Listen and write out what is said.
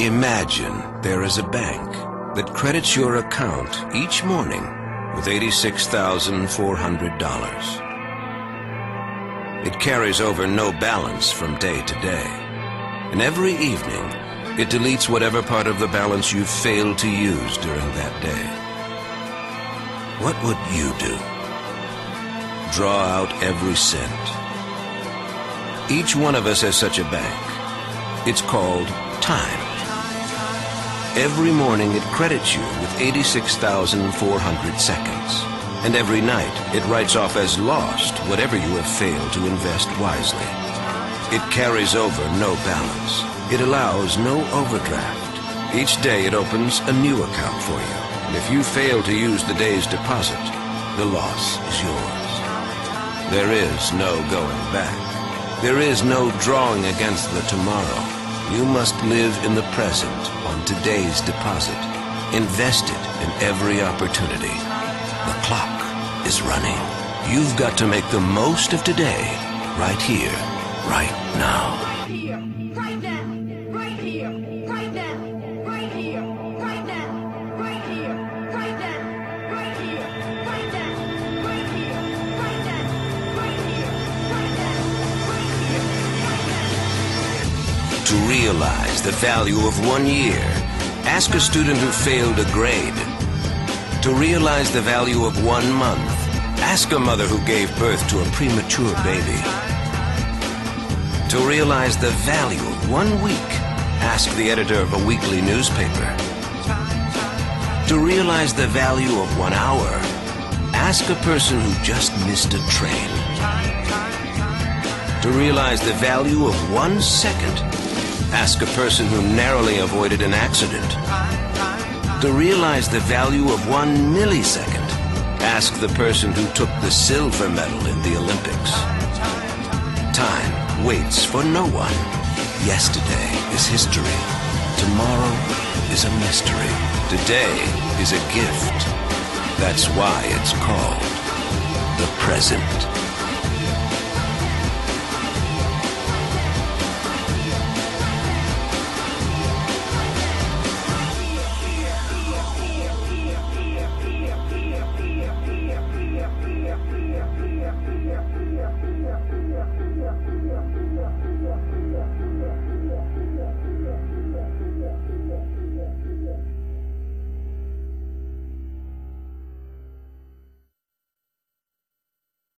Imagine there is a bank that credits your account each morning with $86,400. It carries over no balance from day to day. And every evening, it deletes whatever part of the balance you've failed to use during that day. What would you do? Draw out every cent. Each one of us has such a bank. It's called time. Every morning it credits you with 86,400 seconds. And every night it writes off as lost whatever you have failed to invest wisely. It carries over no balance. It allows no overdraft. Each day it opens a new account for you. And if you fail to use the day's deposit, the loss is yours. There is no going back. There is no drawing against the tomorrow. You must live in the present on today's deposit. Invest it in every opportunity. The clock is running. You've got to make the most of today, right here, right now. Right here, right now, right here, right now, right here, right now, right here, right now, right here, right now, right here, right now, right here, right now, right here, right now. To realize the value of one year, ask a student who failed a grade. To realize the value of one month, ask a mother who gave birth to a premature baby. To realize the value of one week, ask the editor of a weekly newspaper. To realize the value of one hour, ask a person who just missed a train. To realize the value of one second, ask a person who narrowly avoided an accident. To realize the value of one millisecond, ask the person who took the silver medal in the Olympics. Time waits for no one. Yesterday is history. Tomorrow is a mystery. Today is a gift. That's why it's called the present.